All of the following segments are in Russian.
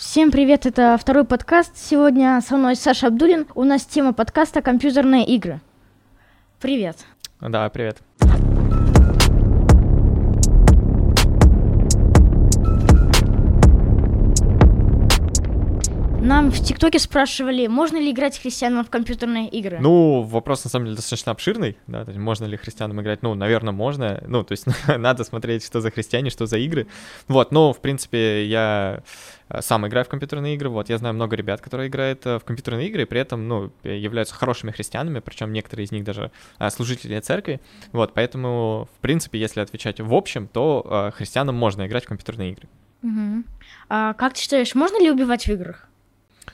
Всем привет, это второй подкаст. Сегодня со мной Саша Абдулин. У нас тема подкаста «Компьютерные игры». Привет. Да, привет. Нам в ТикТоке спрашивали, можно ли играть христианам в компьютерные игры. Ну, вопрос на самом деле достаточно обширный, да, то есть можно ли христианам играть, ну, наверное, можно, ну, то есть надо смотреть, что за христиане, что за игры, вот, но, в принципе, я э, сам играю в компьютерные игры, вот, я знаю много ребят, которые играют э, в компьютерные игры, и при этом, ну, являются хорошими христианами, причем некоторые из них даже э, служители церкви, вот, поэтому, в принципе, если отвечать в общем, то христианам можно играть в компьютерные игры. Угу. А как ты считаешь, можно ли убивать в играх?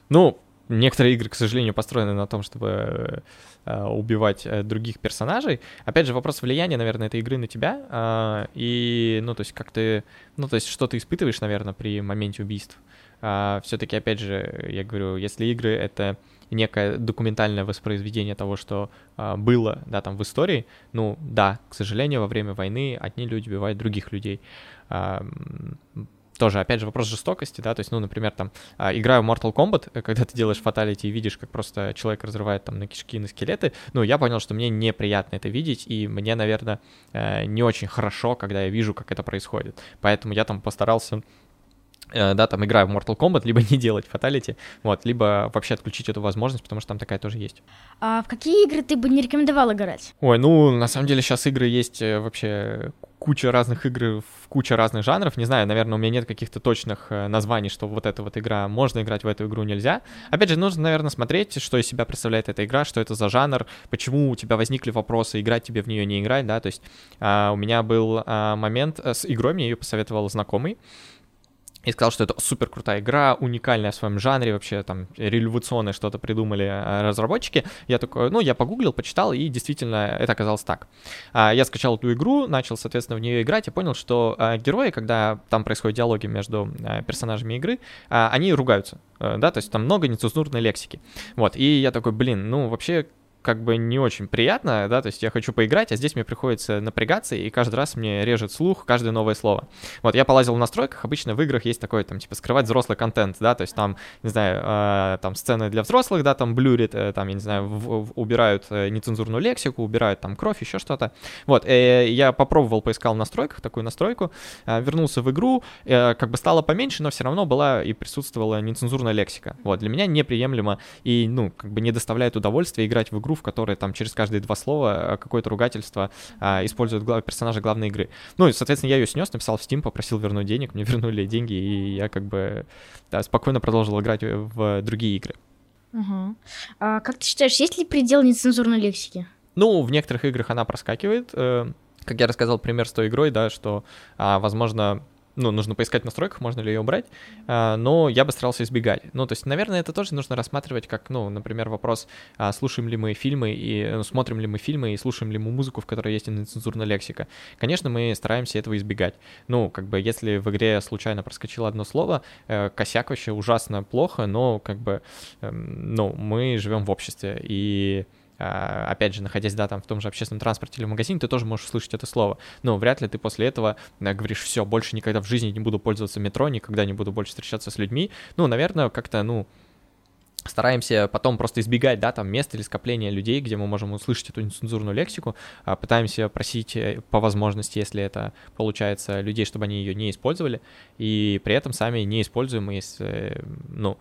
Ну, некоторые игры, к сожалению, построены на том, чтобы э, убивать э, других персонажей. Опять же, вопрос влияния, наверное, этой игры на тебя. Э, и, ну, то есть, как ты, ну, то есть, что ты испытываешь, наверное, при моменте убийств. Э, Все-таки, опять же, я говорю, если игры это некое документальное воспроизведение того, что э, было, да, там в истории, ну, да, к сожалению, во время войны одни люди убивают других людей. Тоже, опять же, вопрос жестокости, да, то есть, ну, например, там, а, играю в Mortal Kombat, э, когда ты делаешь фаталити и видишь, как просто человек разрывает там на кишки, на скелеты, ну, я понял, что мне неприятно это видеть, и мне, наверное, э, не очень хорошо, когда я вижу, как это происходит. Поэтому я там постарался да, там играю в Mortal Kombat, либо не делать фаталити, вот, либо вообще отключить эту возможность, потому что там такая тоже есть. А в какие игры ты бы не рекомендовал играть? Ой, ну, на самом деле сейчас игры есть э, вообще куча разных игр в куча разных жанров. Не знаю, наверное, у меня нет каких-то точных э, названий, что вот эта вот игра можно играть в эту игру нельзя. Опять же, нужно, наверное, смотреть, что из себя представляет эта игра, что это за жанр, почему у тебя возникли вопросы, играть тебе в нее, не играть, да. То есть а, у меня был а, момент с игрой, мне ее посоветовал знакомый и сказал, что это супер крутая игра, уникальная в своем жанре, вообще там революционное что-то придумали э, разработчики. Я такой, ну, я погуглил, почитал, и действительно это оказалось так. А, я скачал эту игру, начал, соответственно, в нее играть, и понял, что э, герои, когда там происходят диалоги между э, персонажами игры, они ругаются, да, то есть там много нецензурной лексики. Вот, и я такой, блин, ну, вообще как бы не очень приятно, да, то есть я хочу поиграть, а здесь мне приходится напрягаться, и каждый раз мне режет слух каждое новое слово. Вот, я полазил в настройках, обычно в играх есть такое, там, типа, скрывать взрослый контент, да, то есть там, не знаю, э, там, сцены для взрослых, да, там, блюрит, э, там, я не знаю, в, в, убирают э, нецензурную лексику, убирают там кровь, еще что-то. Вот, э, я попробовал, поискал в настройках такую настройку, э, вернулся в игру, э, как бы стало поменьше, но все равно была и присутствовала нецензурная лексика. Вот, для меня неприемлемо и, ну, как бы не доставляет удовольствия играть в игру, в которой там через каждые два слова э, какое-то ругательство а, используют глав... персонажи главной игры. Ну и, соответственно, я ее снес, написал в Steam, попросил вернуть денег, мне вернули деньги, и я как бы да, спокойно продолжил играть в другие игры. Угу. А как ты считаешь, есть ли предел нецензурной лексики? Ну, в некоторых играх она проскакивает. Э, как я рассказал пример с той игрой, да, что, а, возможно, ну, нужно поискать в настройках, можно ли ее убрать, а, но я бы старался избегать. Ну, то есть, наверное, это тоже нужно рассматривать как, ну, например, вопрос, а, слушаем ли мы фильмы и ну, смотрим ли мы фильмы и слушаем ли мы музыку, в которой есть нецензурная лексика. Конечно, мы стараемся этого избегать. Ну, как бы, если в игре случайно проскочило одно слово, э, косяк вообще ужасно плохо, но, как бы, эм, ну, мы живем в обществе, и опять же, находясь, да, там в том же общественном транспорте или в магазине, ты тоже можешь услышать это слово. Но вряд ли ты после этого э, говоришь, все, больше никогда в жизни не буду пользоваться метро, никогда не буду больше встречаться с людьми. Ну, наверное, как-то, ну, стараемся потом просто избегать, да, там мест или скопления людей, где мы можем услышать эту нецензурную лексику, а, пытаемся просить э, по возможности, если это получается, людей, чтобы они ее не использовали, и при этом сами не используем, если, э, ну,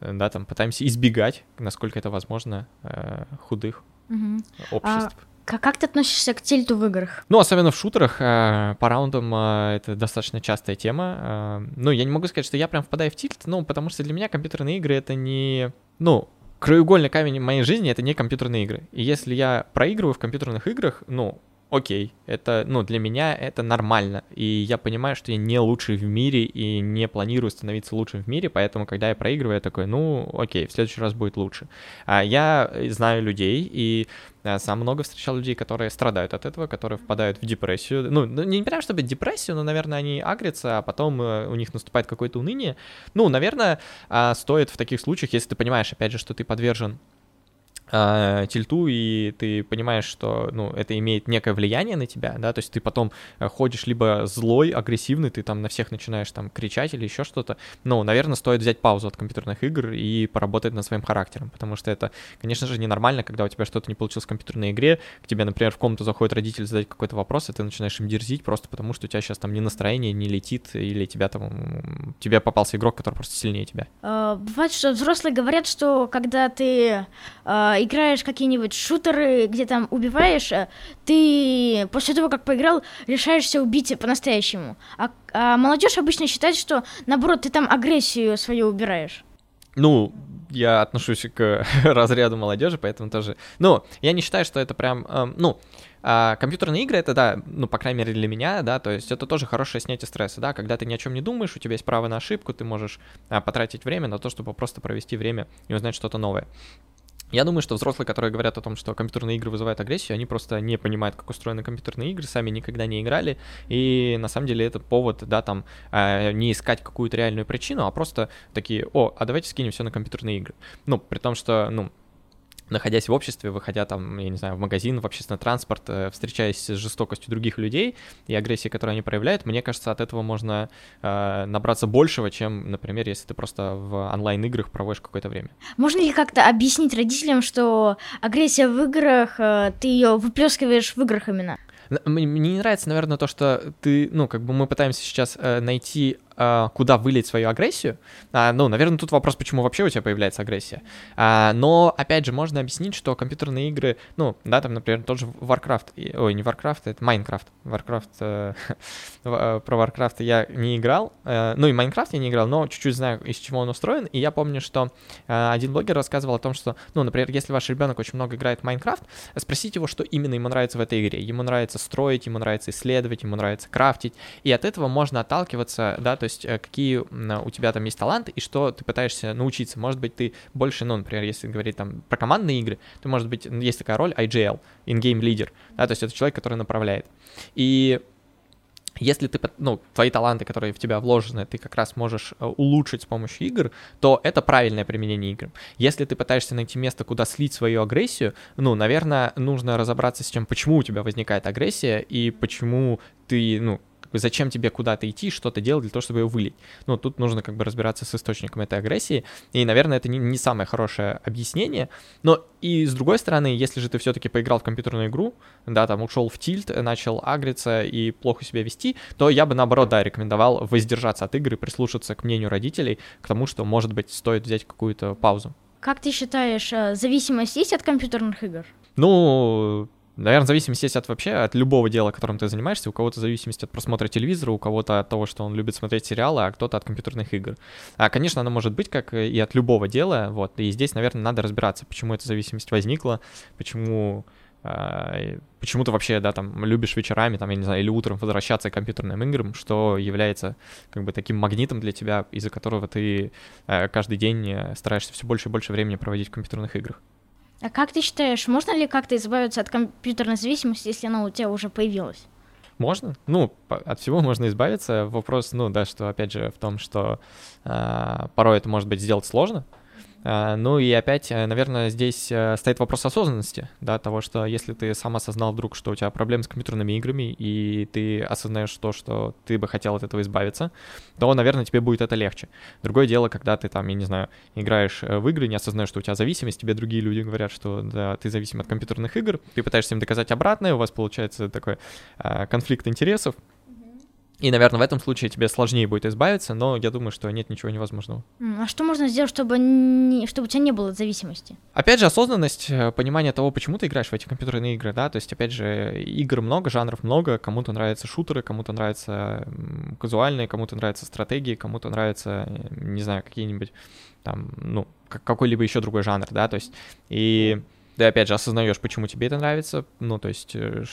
да, там пытаемся избегать, насколько это возможно, э, худых угу. обществ. А как ты относишься к тильту в играх? Ну, особенно в шутерах, э, по раундам это достаточно частая тема. Ну, я не могу сказать, что я прям впадаю в тильт, ну, потому что для меня компьютерные игры это не... Ну, краеугольный камень моей жизни — это не компьютерные игры. И если я проигрываю в компьютерных играх, ну, окей, это, ну, для меня это нормально, и я понимаю, что я не лучший в мире и не планирую становиться лучшим в мире, поэтому, когда я проигрываю, я такой, ну, окей, в следующий раз будет лучше. А я знаю людей, и а, сам много встречал людей, которые страдают от этого, которые впадают в депрессию. Ну, ну не прям чтобы депрессию, но, наверное, они агрятся, а потом э, у них наступает какое-то уныние. Ну, наверное, а, стоит в таких случаях, если ты понимаешь, опять же, что ты подвержен э, тильту, и ты понимаешь, что, ну, это имеет некое влияние на тебя, да, то есть ты потом э, ходишь либо злой, агрессивный, ты там на всех начинаешь там кричать или еще что-то, ну, наверное, стоит взять паузу от компьютерных игр и поработать над своим характером, потому что это, конечно же, ненормально, когда у тебя что-то не получилось в компьютерной игре, к тебе, например, в комнату заходит родитель задать какой-то вопрос, и ты начинаешь им дерзить просто потому, что у тебя сейчас там не настроение, не летит, или тебя там, тебе попался игрок, который просто сильнее тебя. А, бывает, что взрослые говорят, что когда ты э, играешь какие-нибудь шутеры, где там убиваешь, э, ты после того, как поиграл, решаешься убить по-настоящему. А, а молодежь обычно считает, что наоборот, ты там агрессию свою убираешь. Ну, я отношусь к разряду молодежи, поэтому тоже. Ну, я не считаю, что это прям. Эм, ну, а компьютерные игры это, да, ну, по крайней мере, для меня, да, то есть это тоже хорошее снятие стресса, да, когда ты ни о чем не думаешь, у тебя есть право на ошибку, ты можешь а, потратить время на то, чтобы просто провести время и узнать что-то новое. Я думаю, что взрослые, которые говорят о том, что компьютерные игры вызывают агрессию, они просто не понимают, как устроены компьютерные игры, сами никогда не играли, и на самом деле это повод, да, там, э, не искать какую-то реальную причину, а просто такие, о, а давайте скинем все на компьютерные игры. Ну, при том, что, ну, находясь в обществе, выходя там, я не знаю, в магазин, в общественный транспорт, э, встречаясь с жестокостью других людей и агрессией, которую они проявляют, мне кажется, от этого можно э, набраться большего, чем, например, если ты просто в онлайн-играх проводишь какое-то время. Можно ли как-то объяснить родителям, что агрессия в играх, э, ты ее выплескиваешь в играх именно? Мне не нравится, наверное, то, что ты, ну, как бы мы пытаемся сейчас э, найти куда вылить свою агрессию. А, ну, наверное, тут вопрос, почему вообще у тебя появляется агрессия. А, но, опять же, можно объяснить, что компьютерные игры, ну, да, там, например, тот же Warcraft, ой, не Warcraft, это Minecraft. Warcraft, э, э, про Warcraft я не играл, э, ну, и Minecraft я не играл, но чуть-чуть знаю, из чего он устроен, и я помню, что один блогер рассказывал о том, что, ну, например, если ваш ребенок очень много играет в Minecraft, спросите его, что именно ему нравится в этой игре. Ему нравится строить, ему нравится исследовать, ему нравится крафтить, и от этого можно отталкиваться, да, то есть э, какие у тебя там есть таланты и что ты пытаешься научиться. Может быть, ты больше, ну, например, если говорить там про командные игры, то, может быть, есть такая роль IGL, in-game leader, да, то есть это человек, который направляет. И если ты, ну, твои таланты, которые в тебя вложены, ты как раз можешь э, улучшить с помощью игр, то это правильное применение игр. Если ты пытаешься найти место, куда слить свою агрессию, ну, наверное, нужно разобраться с тем, почему у тебя возникает агрессия и почему ты, ну, зачем тебе куда-то идти, что-то делать для того, чтобы ее вылить. Ну, тут нужно как бы разбираться с источником этой агрессии, и, наверное, это не, не самое хорошее объяснение, но и с другой стороны, если же ты все-таки поиграл в компьютерную игру, да, там ушел в тильт, начал агриться и плохо себя вести, то я бы наоборот, да, рекомендовал воздержаться от игры, прислушаться к мнению родителей, к тому, что, может быть, стоит взять какую-то паузу. Как ты считаешь, э, зависимость есть от компьютерных игр? Ну, Наверное, зависимость есть от вообще, от любого дела, которым ты занимаешься. У кого-то зависимость от просмотра телевизора, у кого-то от того, что он любит смотреть сериалы, а кто-то от компьютерных игр. А, конечно, она может быть как и от любого дела, вот. И здесь, наверное, надо разбираться, почему эта зависимость возникла, почему а, почему ты вообще, да, там, любишь вечерами, там, я не знаю, или утром возвращаться к компьютерным играм, что является, как бы, таким магнитом для тебя, из-за которого ты э, каждый день э, стараешься все больше и больше времени проводить в компьютерных играх. А как ты считаешь, можно ли как-то избавиться от компьютерной зависимости, если она у тебя уже появилась? Можно. Ну, от всего можно избавиться. Вопрос, ну да, что опять же в том, что э, порой это может быть сделать сложно, ну и опять, э, наверное, здесь э, стоит вопрос осознанности, да, того, что если ты сам осознал вдруг, что у тебя проблемы с компьютерными играми, и ты осознаешь то, что ты бы хотел от этого избавиться, то, наверное, тебе будет это легче. Другое дело, когда ты там, я не знаю, играешь э, в игры, не осознаешь, что у тебя зависимость, тебе другие люди говорят, что да, ты зависим от компьютерных игр, ты пытаешься им доказать обратное, у вас получается такой а, конфликт интересов, и, наверное, в этом случае тебе сложнее будет избавиться, но я думаю, что нет ничего невозможного. А что можно сделать, чтобы, не, чтобы у тебя не было зависимости? Опять же, осознанность, э, понимание того, почему ты играешь в эти компьютерные игры, да, то есть, опять же, игр много, жанров много, кому-то нравятся шутеры, кому-то нравятся казуальные, кому-то нравятся стратегии, кому-то нравятся, э, не знаю, какие-нибудь там, ну, какой-либо еще другой жанр, да, то есть, и ты, опять же, осознаешь, почему тебе это нравится, ну, то есть, э,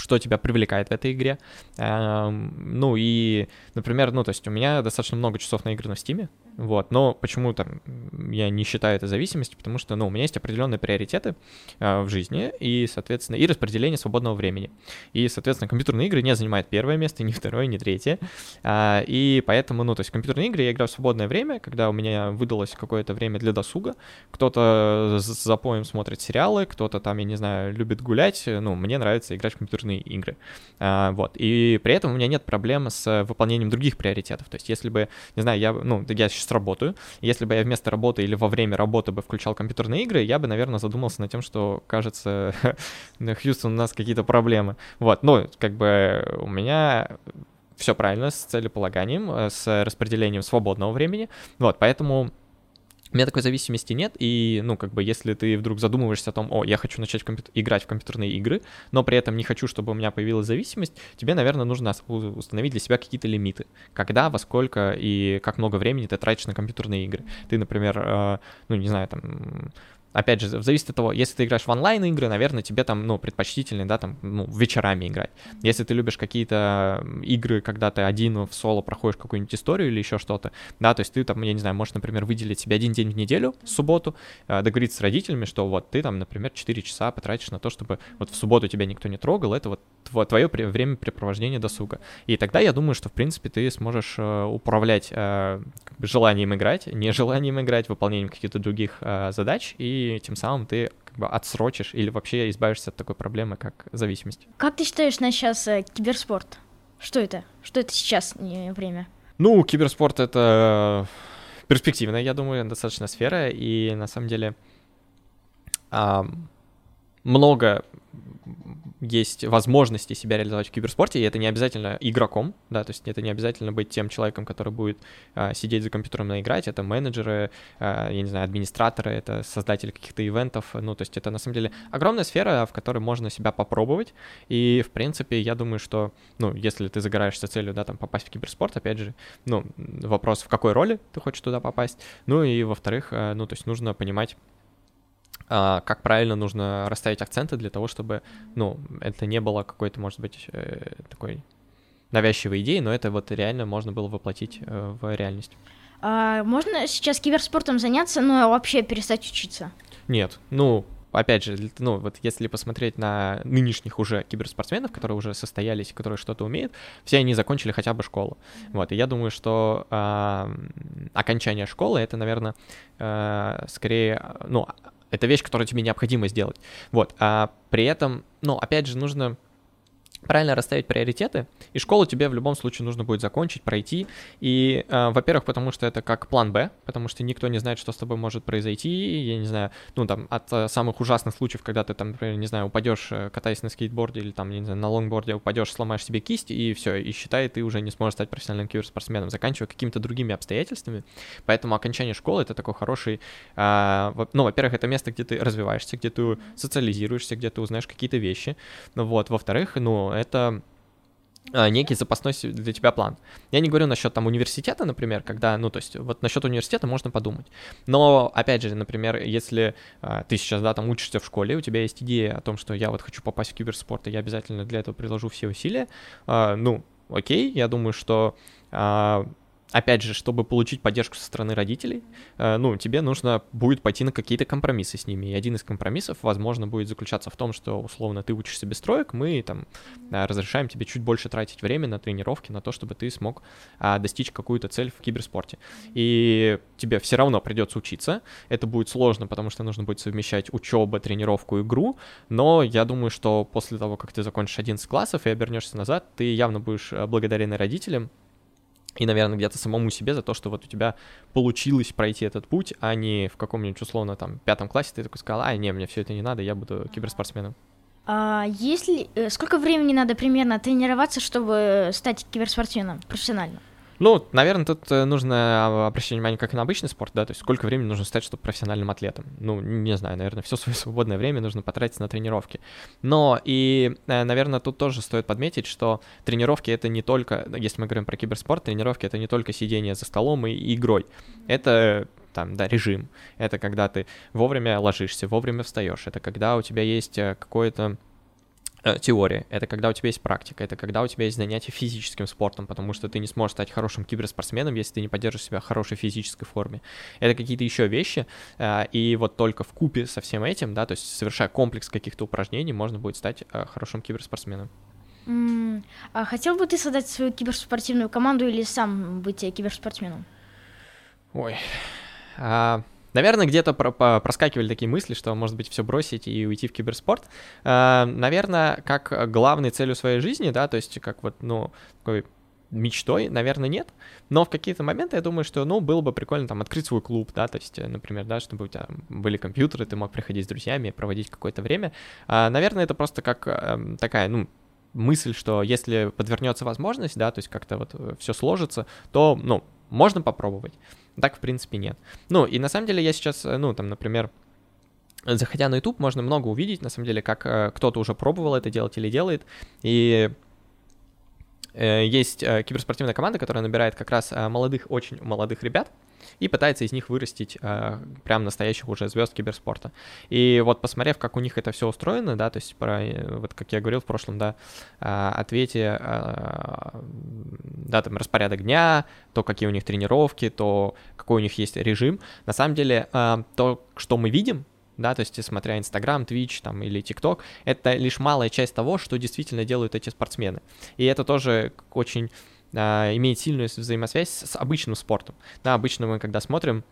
что тебя привлекает в этой игре. Эм, ну и, например, ну то есть у меня достаточно много часов на игры на Стиме, Вот, но почему там я не считаю это зависимостью, потому что, ну, у меня есть определенные приоритеты э, в жизни и, соответственно, и распределение свободного времени. И, соответственно, компьютерные игры не занимают первое место, ни второе, ни третье. А, и поэтому, ну, то есть компьютерные игры я играю в свободное время, когда у меня выдалось какое-то время для досуга. Кто-то с запоем смотрит сериалы, кто-то там, я не знаю, любит гулять. Ну, мне нравится играть в компьютерные игры. А, вот. И при этом у меня нет проблем с выполнением других приоритетов. То есть если бы, не знаю, я, ну, я сейчас работаю, если бы я вместо работы или во время работы бы включал компьютерные игры, я бы, наверное, задумался над тем, что, кажется, Хьюстон, у нас какие-то проблемы. Вот, ну, как бы у меня все правильно с целеполаганием, э, с распределением свободного времени. Вот, поэтому у меня такой зависимости нет, и, ну, как бы, если ты вдруг задумываешься о том, о, я хочу начать в играть в компьютерные игры, но при этом не хочу, чтобы у меня появилась зависимость, тебе, наверное, нужно установить для себя какие-то лимиты. Когда, во сколько и как много времени ты тратишь на компьютерные игры. Ты, например, э, ну, не знаю, там, Опять же, зависит от того, если ты играешь в онлайн-игры, наверное, тебе там, ну, предпочтительнее, да, там, ну, вечерами играть. Если ты любишь какие-то игры, когда ты один в соло проходишь какую-нибудь историю или еще что-то, да, то есть ты там, я не знаю, можешь, например, выделить себе один день в неделю, в субботу, э, договориться с родителями, что вот ты там, например, 4 часа потратишь на то, чтобы вот в субботу тебя никто не трогал, это вот твое время препровождения досуга. И тогда я думаю, что, в принципе, ты сможешь э, управлять э, желанием играть, нежеланием играть, выполнением каких-то других задач и тем самым ты как бы отсрочишь или вообще избавишься от такой проблемы, как зависимость. Как ты считаешь на сейчас э, киберспорт? Что это? Что это сейчас не время? Ну, киберспорт — это перспективная, я думаю, достаточно сфера, и на самом деле а, много есть возможности себя реализовать в киберспорте, и это не обязательно игроком, да, то есть это не обязательно быть тем человеком, который будет а, сидеть за компьютером и играть, это менеджеры, а, я не знаю, администраторы, это создатели каких-то ивентов, ну, то есть это на самом деле огромная сфера, в которой можно себя попробовать, и, в принципе, я думаю, что, ну, если ты загораешься целью, да, там, попасть в киберспорт, опять же, ну, вопрос, в какой роли ты хочешь туда попасть, ну, и, во-вторых, а, ну, то есть нужно понимать, как правильно нужно расставить акценты для того, чтобы, ну, это не было какой-то, может быть, э, такой навязчивой идеей, но это вот реально можно было воплотить э, в реальность. А можно сейчас киберспортом заняться, но вообще перестать учиться? Нет, ну, опять же, ну, вот если посмотреть на нынешних уже киберспортсменов, которые уже состоялись, которые что-то умеют, все они закончили хотя бы школу. Вот, и я думаю, что э, окончание школы — это, наверное, э, скорее, ну, это вещь, которую тебе необходимо сделать. Вот. А при этом, ну, опять же, нужно правильно расставить приоритеты, и школу тебе в любом случае нужно будет закончить, пройти. И, э, во-первых, потому что это как план Б, потому что никто не знает, что с тобой может произойти. Я не знаю, ну там от э, самых ужасных случаев, когда ты там, например, не знаю, упадешь, э, катаясь на скейтборде или там, не знаю, на лонгборде упадешь, сломаешь себе кисть, и все, и считай, ты уже не сможешь стать профессиональным киберспортсменом, заканчивая какими-то другими обстоятельствами. Поэтому окончание школы это такой хороший, э, ну, во-первых, это место, где ты развиваешься, где ты социализируешься, где ты узнаешь какие-то вещи. Ну вот, во-вторых, ну, это а, некий запасной для тебя план. Я не говорю насчет там университета, например, когда, ну, то есть вот насчет университета можно подумать. Но, опять же, например, если а, ты сейчас, да, там учишься в школе, у тебя есть идея о том, что я вот хочу попасть в киберспорт, и я обязательно для этого приложу все усилия, а, ну, окей, я думаю, что опять же, чтобы получить поддержку со стороны родителей, э, ну, тебе нужно будет пойти на какие-то компромиссы с ними. И один из компромиссов, возможно, будет заключаться в том, что, условно, ты учишься без троек, мы там э, разрешаем тебе чуть больше тратить время на тренировки, на то, чтобы ты смог а, достичь какую-то цель в киберспорте. И тебе все равно придется учиться. Это будет сложно, потому что нужно будет совмещать учебу, тренировку, игру. Но я думаю, что после того, как ты закончишь 11 классов и обернешься назад, ты явно будешь э, благодарен родителям и, наверное, где-то самому себе за то, что вот у тебя получилось пройти этот путь, а не в каком-нибудь условно там пятом классе ты такой сказал, а, не, мне все это не надо, я буду киберспортсменом. А если э, сколько времени надо примерно тренироваться, чтобы стать киберспортсменом профессионально? Ну, наверное, тут э, нужно а, обращать внимание как и на обычный спорт, да, то есть сколько времени нужно стать, чтобы профессиональным атлетом. Ну, не знаю, наверное, все свое свободное время нужно потратить на тренировки. Но и, э, наверное, тут тоже стоит подметить, что тренировки это не только, если мы говорим про киберспорт, тренировки это не только сидение за столом и игрой. Это там, да, режим. Это когда ты вовремя ложишься, вовремя встаешь. Это когда у тебя есть э, какое-то теория, это когда у тебя есть практика, это когда у тебя есть занятие физическим спортом, потому что ты не сможешь стать хорошим киберспортсменом, если ты не поддержишь себя в хорошей физической форме. Это какие-то еще вещи, э, и вот только в купе со всем этим, да, то есть совершая комплекс каких-то упражнений, можно будет стать э, хорошим киберспортсменом. Mm. А хотел бы ты создать свою киберспортивную команду или сам быть киберспортсменом? Ой, а, Наверное, где-то про проскакивали такие мысли, что, может быть, все бросить и уйти в киберспорт. Э, наверное, как главной целью своей жизни, да, то есть как вот, ну, такой мечтой, наверное, нет. Но в какие-то моменты я думаю, что, ну, было бы прикольно там открыть свой клуб, да, то есть, э, например, да, чтобы у тебя были компьютеры, ты мог приходить с друзьями, проводить какое-то время. А, наверное, это просто как эм, такая, ну, мысль, что если подвернется возможность, да, то есть как-то вот э, все сложится, то, ну, можно попробовать. Так, в принципе, нет. Ну, и на самом деле я сейчас, э, ну, там, например, заходя на YouTube, можно много увидеть, на самом деле, как э, кто-то уже пробовал это делать или делает. И э, есть э, киберспортивная команда, которая набирает как раз э, молодых, очень молодых ребят, и пытается из них вырастить э, прям настоящих уже звезд киберспорта. И вот посмотрев, как у них это все устроено, да, то есть про, э, вот как я говорил в прошлом, да, э, ответе, э, да, там распорядок дня, то, какие у них тренировки, то, какой у них есть режим, на самом деле э, то, что мы видим, да, то есть смотря Инстаграм, Твич там или ТикТок, это лишь малая часть того, что действительно делают эти спортсмены. И это тоже очень имеет сильную взаимосвязь с обычным спортом. Да, обычно мы, когда смотрим,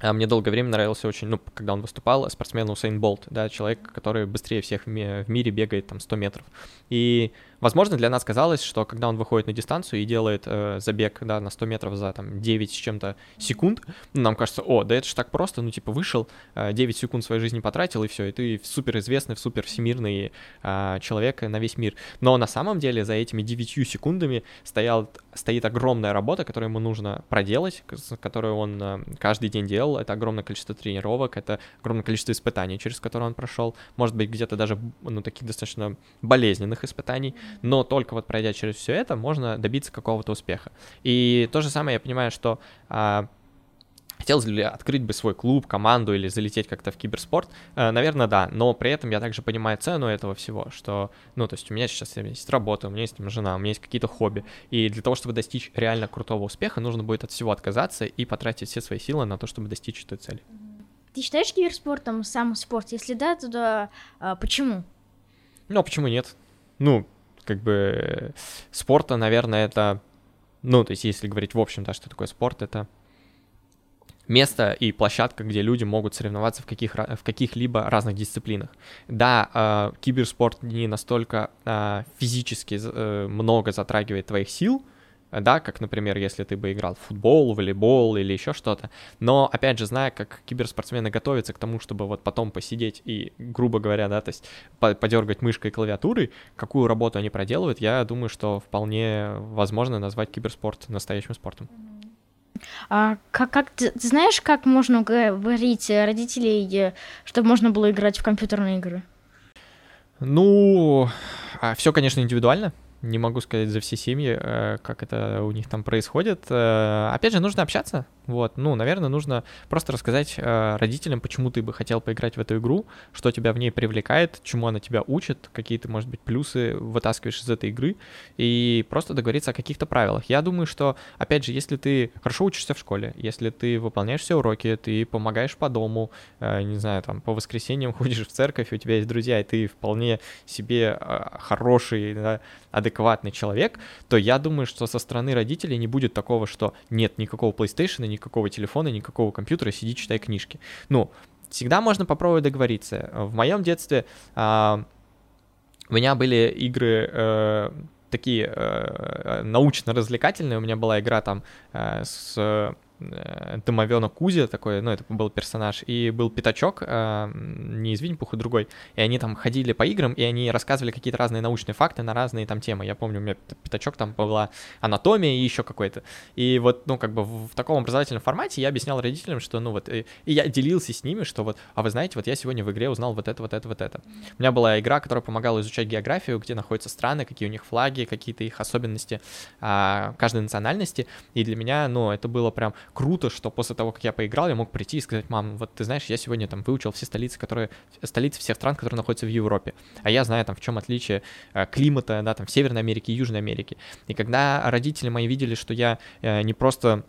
а, мне долгое время нравился очень, ну, когда он выступал, спортсмен Усейн Болт, да, человек, который быстрее всех в мире бегает там 100 метров. И Возможно, для нас казалось, что когда он выходит на дистанцию и делает э, забег да, на 100 метров за там, 9 с чем-то секунд, ну, нам кажется, о, да это же так просто, ну типа вышел, э, 9 секунд своей жизни потратил и все, и ты супер известный, супер всемирный э, человек на весь мир. Но на самом деле за этими 9 секундами стоял, стоит огромная работа, которую ему нужно проделать, которую он э, каждый день делал. Это огромное количество тренировок, это огромное количество испытаний, через которые он прошел. Может быть, где-то даже ну, таких достаточно болезненных испытаний но только вот пройдя через все это, можно добиться какого-то успеха. И то же самое я понимаю, что а, Хотелось ли открыть бы свой клуб, команду или залететь как-то в киберспорт? Э, наверное, да, но при этом я также понимаю цену этого всего, что, ну, то есть у меня сейчас есть работа, у меня есть жена, у меня есть какие-то хобби, и для того, чтобы достичь реально крутого успеха, нужно будет от всего отказаться и потратить все свои силы на то, чтобы достичь этой цели. Ты считаешь киберспортом сам спорт? Если да, то да, а почему? Ну, а почему нет? Ну, как бы спорта, наверное, это, ну, то есть если говорить в общем, да, что такое спорт, это место и площадка, где люди могут соревноваться в, каких, в каких-либо разных дисциплинах. Да, э, киберспорт не настолько э, физически э, много затрагивает твоих сил, да, как, например, если ты бы играл в футбол, волейбол или еще что-то. Но, опять же, зная, как киберспортсмены готовятся к тому, чтобы вот потом посидеть и, грубо говоря, да, то есть подергать мышкой и клавиатурой, какую работу они проделывают, я думаю, что вполне возможно назвать киберспорт настоящим спортом. А как, как ты, ты знаешь, как можно говорить родителей, чтобы можно было играть в компьютерные игры? Ну, а все, конечно, индивидуально не могу сказать за все семьи, э, как это у них там происходит. Э, опять же, нужно общаться, вот, ну, наверное, нужно просто рассказать э, родителям, почему ты бы хотел поиграть в эту игру, что тебя в ней привлекает, чему она тебя учит, какие ты, может быть, плюсы вытаскиваешь из этой игры, и просто договориться о каких-то правилах. Я думаю, что, опять же, если ты хорошо учишься в школе, если ты выполняешь все уроки, ты помогаешь по дому, э, не знаю, там, по воскресеньям ходишь в церковь, у тебя есть друзья, и ты вполне себе э, хороший, да, адекватный человек, то я думаю, что со стороны родителей не будет такого, что нет никакого PlayStation, никакого телефона, никакого компьютера, сиди, читай книжки. Ну, всегда можно попробовать договориться. В моем детстве а, у меня были игры э, такие э, научно-развлекательные. У меня была игра там э, с домовенок Кузя такой, ну, это был персонаж, и был Пятачок, э, не из Винни-Пуха, другой, и они там ходили по играм, и они рассказывали какие-то разные научные факты на разные там темы. Я помню, у меня Пятачок там была анатомия и еще какой-то. И вот, ну, как бы в, в таком образовательном формате я объяснял родителям, что, ну, вот, и, и я делился с ними, что вот, а вы знаете, вот я сегодня в игре узнал вот это, вот это, вот это. У меня была игра, которая помогала изучать географию, где находятся страны, какие у них флаги, какие-то их особенности а, каждой национальности, и для меня, ну, это было прям круто, что после того, как я поиграл, я мог прийти и сказать, мам, вот ты знаешь, я сегодня там выучил все столицы, которые, столицы всех стран, которые находятся в Европе, а я знаю там, в чем отличие э, климата, да, там, в Северной Америке Южной Америке. И когда родители мои видели, что я э, не просто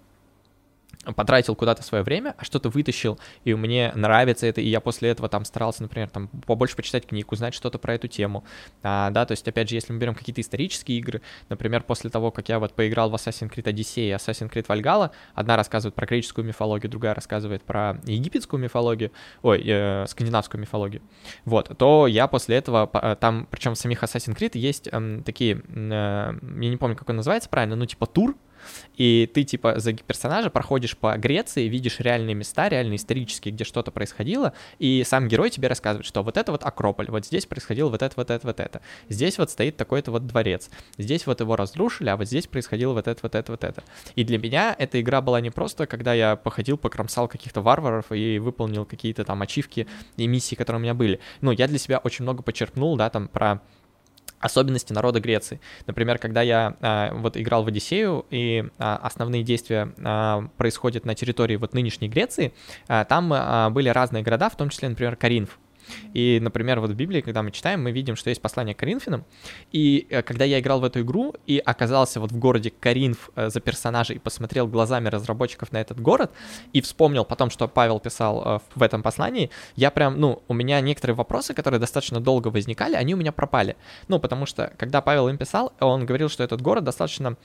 потратил куда-то свое время, а что-то вытащил, и мне нравится это, и я после этого там старался, например, там побольше почитать книг, узнать что-то про эту тему, а, да, то есть, опять же, если мы берем какие-то исторические игры, например, после того, как я вот поиграл в Assassin's Creed Odyssey и Assassin's Creed Valhalla, одна рассказывает про греческую мифологию, другая рассказывает про египетскую мифологию, ой, э, скандинавскую мифологию, вот, то я после этого, э, там, причем в самих Assassin's Creed есть э, такие, э, я не помню, как он называется правильно, ну, типа тур, и ты, типа, за персонажа проходишь по Греции, видишь реальные места, реальные исторические, где что-то происходило, и сам герой тебе рассказывает, что вот это вот Акрополь, вот здесь происходило вот это, вот это, вот это. Здесь вот стоит такой-то вот дворец. Здесь вот его разрушили, а вот здесь происходило вот это, вот это, вот это. И для меня эта игра была не просто, когда я походил, покромсал каких-то варваров и выполнил какие-то там ачивки и миссии, которые у меня были. Ну, я для себя очень много почерпнул, да, там про особенности народа Греции. Например, когда я а, вот играл в Одиссею, и а, основные действия а, происходят на территории вот нынешней Греции, а, там а, были разные города, в том числе, например, Каринф. И, например, вот в Библии, когда мы читаем, мы видим, что есть послание к Коринфянам. И э, когда я играл в эту игру и оказался вот в городе Коринф э, за персонажа и посмотрел глазами разработчиков на этот город и вспомнил потом, что Павел писал э, в этом послании, я прям, ну, у меня некоторые вопросы, которые достаточно долго возникали, они у меня пропали. Ну, потому что, когда Павел им писал, он говорил, что этот город достаточно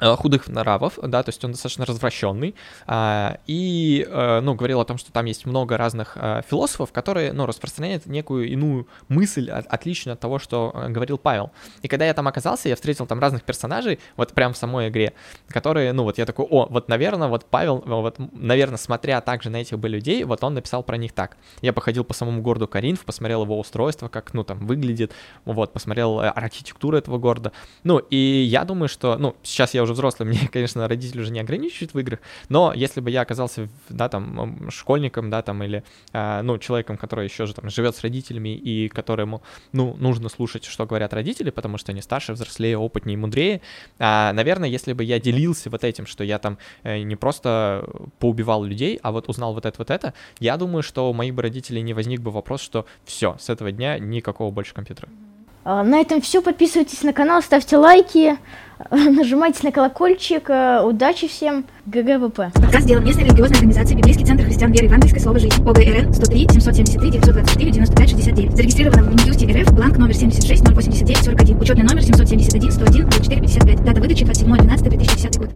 худых нравов, да, то есть он достаточно развращенный, а, и, э, ну, говорил о том, что там есть много разных э, философов, которые, ну, распространяют некую иную мысль, отличную от того, что говорил Павел. И когда я там оказался, я встретил там разных персонажей, вот прям в самой игре, которые, ну, вот я такой, о, вот, наверное, вот Павел, вот, наверное, смотря также на этих бы людей, вот он написал про них так. Я походил по самому городу Каринф, посмотрел его устройство, как, ну, там, выглядит, вот, посмотрел архитектуру этого города, ну, и я думаю, что, ну, сейчас я уже уже взрослый, мне, конечно, родители уже не ограничивают в играх, но если бы я оказался, да, там, школьником, да, там, или, э, ну, человеком, который еще же там живет с родителями и которому, ну, нужно слушать, что говорят родители, потому что они старше, взрослее, опытнее, мудрее, э, наверное, если бы я делился вот этим, что я там э, не просто поубивал людей, а вот узнал вот это, вот это, я думаю, что у моих бы родителей не возник бы вопрос, что все, с этого дня никакого больше компьютера. А, на этом все. Подписывайтесь на канал, ставьте лайки, нажимайте на колокольчик. Э, удачи всем. GGWP. Подкаст сделан местной религиозной организацией Библейский центр христиан веры евангельской слово жизни. ОГРН 103 773 924 95 69. Зарегистрировано в Минюсте РФ, бланк номер 76 089 41. Учетный номер 771 101 24 55. Дата выдачи 27 12 2010 год.